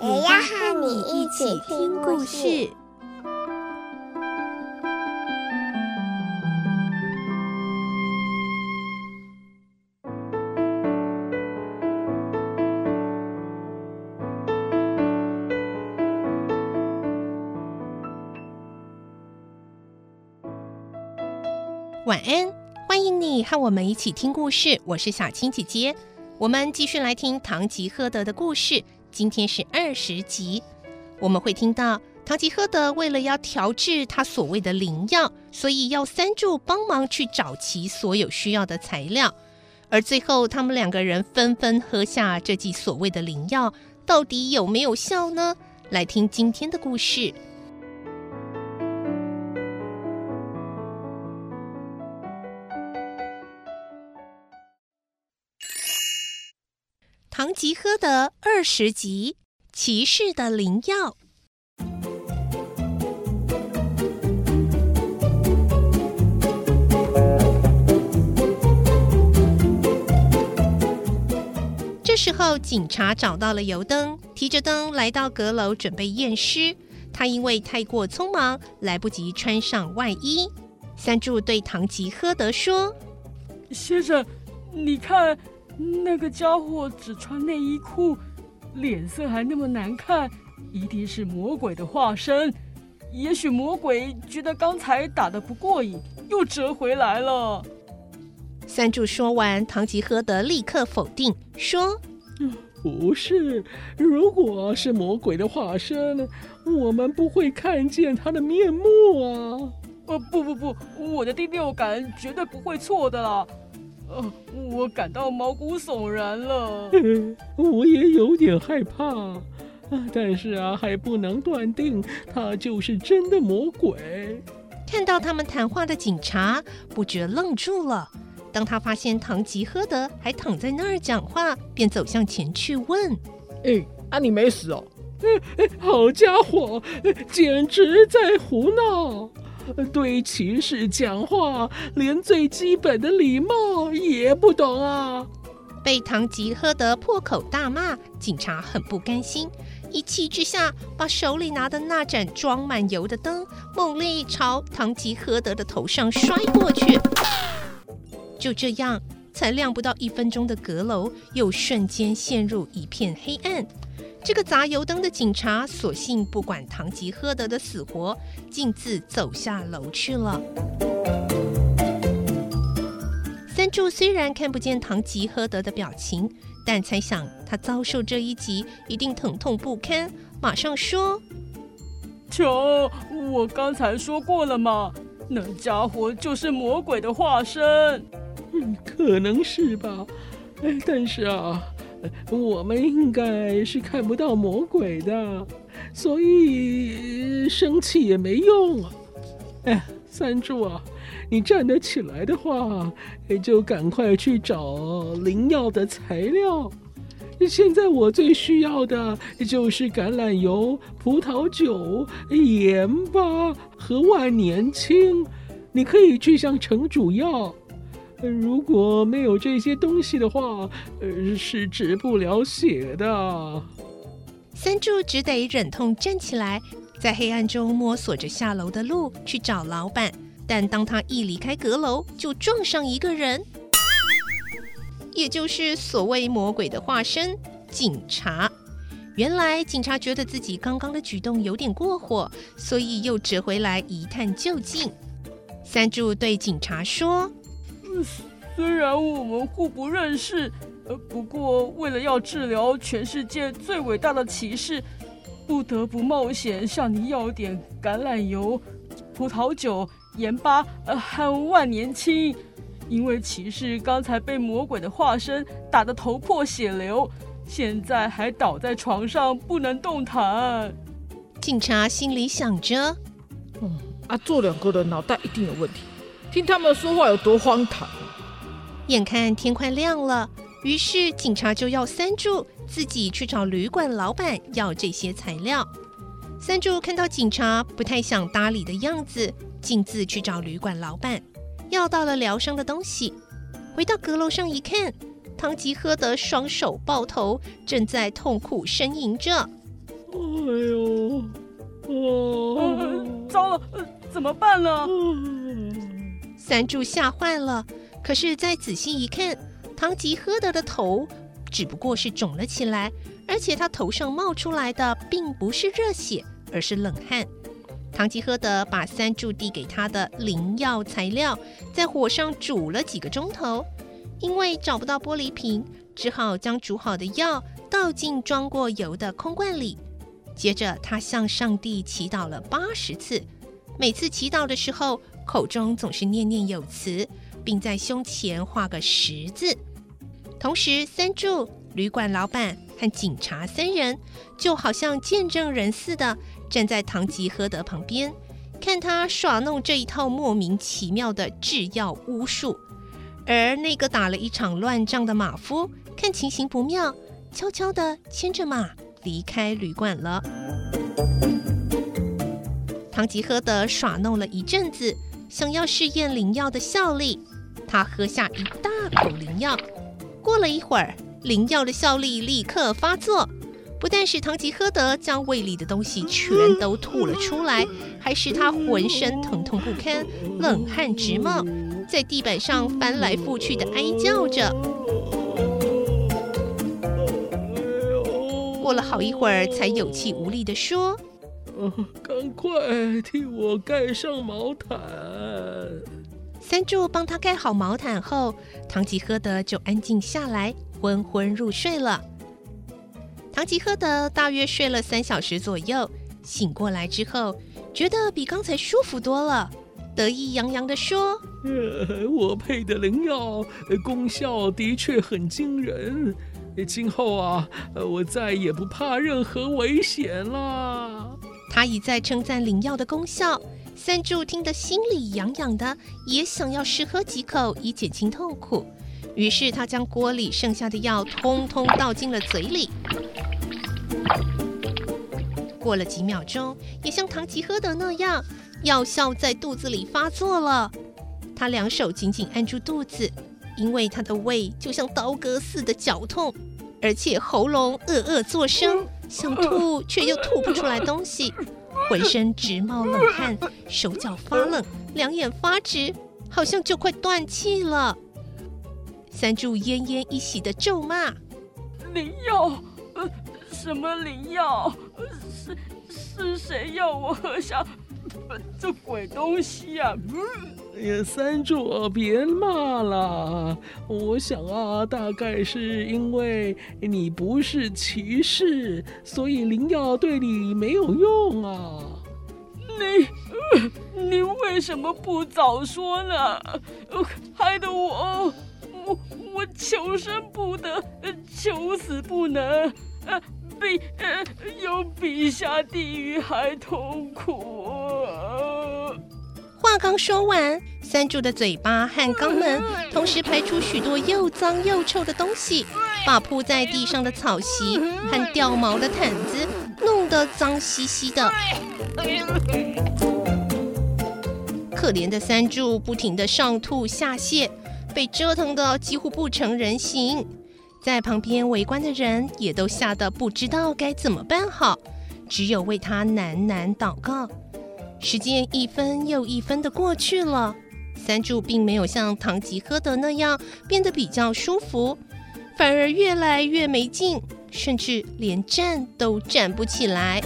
也要和你一起听故事。晚安，欢迎你和我们一起听故事。我是小青姐姐，我们继续来听《堂吉诃德》的故事。今天是二十集，我们会听到唐吉诃德为了要调制他所谓的灵药，所以要三柱帮忙去找齐所有需要的材料。而最后，他们两个人纷纷喝下这剂所谓的灵药，到底有没有效呢？来听今天的故事。堂吉诃德二十集：骑士的灵药。这时候，警察找到了油灯，提着灯来到阁楼，准备验尸。他因为太过匆忙，来不及穿上外衣。三柱对堂吉诃德说：“先生，你看。”那个家伙只穿内衣裤，脸色还那么难看，一定是魔鬼的化身。也许魔鬼觉得刚才打得不过瘾，又折回来了。三柱说完，唐吉诃德立刻否定说：“不是，如果是魔鬼的化身，我们不会看见他的面目啊！呃，不不不，我的第六感绝对不会错的啦。”呃，我感到毛骨悚然了。我也有点害怕，但是啊，还不能断定他就是真的魔鬼。看到他们谈话的警察不觉愣住了。当他发现唐吉诃德还躺在那儿讲话，便走向前去问：“哎，啊，你没死哦？哎，好家伙，简直在胡闹！”对骑士讲话，连最基本的礼貌也不懂啊！被唐吉诃德破口大骂，警察很不甘心，一气之下把手里拿的那盏装满油的灯猛力朝唐吉诃德的头上摔过去。就这样，才亮不到一分钟的阁楼，又瞬间陷入一片黑暗。这个砸油灯的警察索性不管唐吉诃德的死活，径自走下楼去了。三柱虽然看不见唐吉诃德的表情，但猜想他遭受这一击一定疼痛不堪，马上说：“瞧，我刚才说过了嘛，那家伙就是魔鬼的化身。嗯，可能是吧，但是啊。”我们应该是看不到魔鬼的，所以生气也没用啊！哎，三柱啊，你站得起来的话，就赶快去找灵药的材料。现在我最需要的就是橄榄油、葡萄酒、盐巴和万年青。你可以去向城主要。如果没有这些东西的话，呃，是止不了血的。三柱只得忍痛站起来，在黑暗中摸索着下楼的路去找老板。但当他一离开阁楼，就撞上一个人，也就是所谓魔鬼的化身——警察。原来警察觉得自己刚刚的举动有点过火，所以又折回来一探究竟。三柱对警察说。虽然我们互不认识，呃，不过为了要治疗全世界最伟大的骑士，不得不冒险向你要点橄榄油、葡萄酒、盐巴，呃，和万年青。因为骑士刚才被魔鬼的化身打得头破血流，现在还倒在床上不能动弹。警察心里想着：“嗯，啊，这两个的脑袋一定有问题，听他们说话有多荒唐。”眼看天快亮了，于是警察就要三柱自己去找旅馆老板要这些材料。三柱看到警察不太想搭理的样子，径自去找旅馆老板要到了疗伤的东西。回到阁楼上一看，唐吉诃德双手抱头，正在痛苦呻吟着。哎呦，哦，糟了，怎么办呢？三柱吓坏了。可是再仔细一看，唐吉诃德的头只不过是肿了起来，而且他头上冒出来的并不是热血，而是冷汗。唐吉诃德把三柱递给他的灵药材料在火上煮了几个钟头，因为找不到玻璃瓶，只好将煮好的药倒进装过油的空罐里。接着，他向上帝祈祷了八十次，每次祈祷的时候，口中总是念念有词。并在胸前画个十字，同时三柱、旅馆老板和警察三人就好像见证人似的站在唐吉诃德旁边，看他耍弄这一套莫名其妙的制药巫术。而那个打了一场乱仗的马夫看情形不妙，悄悄地牵着马离开旅馆了。唐吉诃德耍弄了一阵子，想要试验灵药的效力。他喝下一大口灵药，过了一会儿，灵药的效力立刻发作，不但使唐吉诃德将胃里的东西全都吐了出来，还使他浑身疼痛不堪，冷汗直冒，在地板上翻来覆去的哀叫着。过了好一会儿，才有气无力地说：“赶快替我盖上毛毯。”三柱帮他盖好毛毯后，唐吉诃德就安静下来，昏昏入睡了。唐吉诃德大约睡了三小时左右，醒过来之后，觉得比刚才舒服多了，得意洋洋地说：“呃，我配的灵药功效的确很惊人，今后啊，我再也不怕任何危险了。”他一再称赞灵药的功效。三柱听得心里痒痒的，也想要试喝几口以减轻痛苦。于是他将锅里剩下的药通通倒进了嘴里。过了几秒钟，也像唐吉诃德那样，药效在肚子里发作了。他两手紧紧按住肚子，因为他的胃就像刀割似的绞痛，而且喉咙呃呃作声，想吐却又吐不出来东西。浑身直冒冷汗，手脚发冷，两眼发直，好像就快断气了。三柱奄奄一息的咒骂：“灵药，呃，什么灵药？是是谁要我喝下这鬼东西啊？”，三柱，别骂了。我想啊，大概是因为你不是骑士，所以灵药对你没有用啊。你，你为什么不早说呢？害得我，我我求生不得，求死不能，比呃有比下地狱还痛苦。刚说完，三柱的嘴巴和肛门同时排出许多又脏又臭的东西，把铺在地上的草席和掉毛的毯子弄得脏兮兮的。可怜的三柱不停地上吐下泻，被折腾得几乎不成人形。在旁边围观的人也都吓得不知道该怎么办好，只有为他喃喃祷告。时间一分又一分的过去了，三柱并没有像唐吉诃德那样变得比较舒服，反而越来越没劲，甚至连站都站不起来。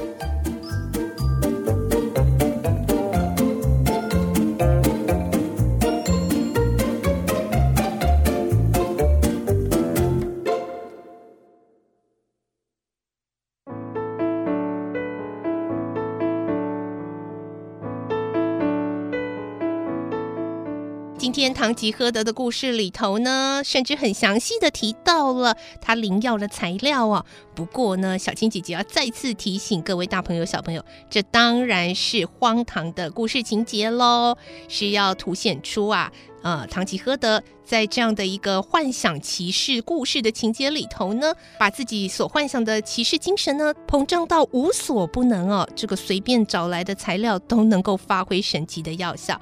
今天唐吉诃德的故事里头呢，甚至很详细的提到了他灵药的材料哦。不过呢，小青姐姐要再次提醒各位大朋友、小朋友，这当然是荒唐的故事情节喽，是要凸显出啊。呃，唐吉诃德在这样的一个幻想骑士故事的情节里头呢，把自己所幻想的骑士精神呢膨胀到无所不能哦，这个随便找来的材料都能够发挥神奇的药效。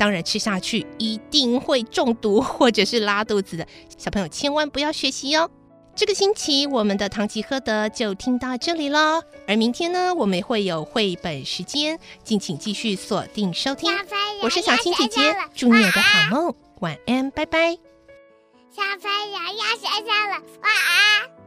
当然，吃下去一定会中毒或者是拉肚子的，小朋友千万不要学习哦。这个星期我们的唐吉诃德就听到这里喽，而明天呢，我们会有绘本时间，敬请继续锁定收听。我是小青姐姐，祝你有个好梦，晚安，拜拜。小朋友要睡觉了，晚安。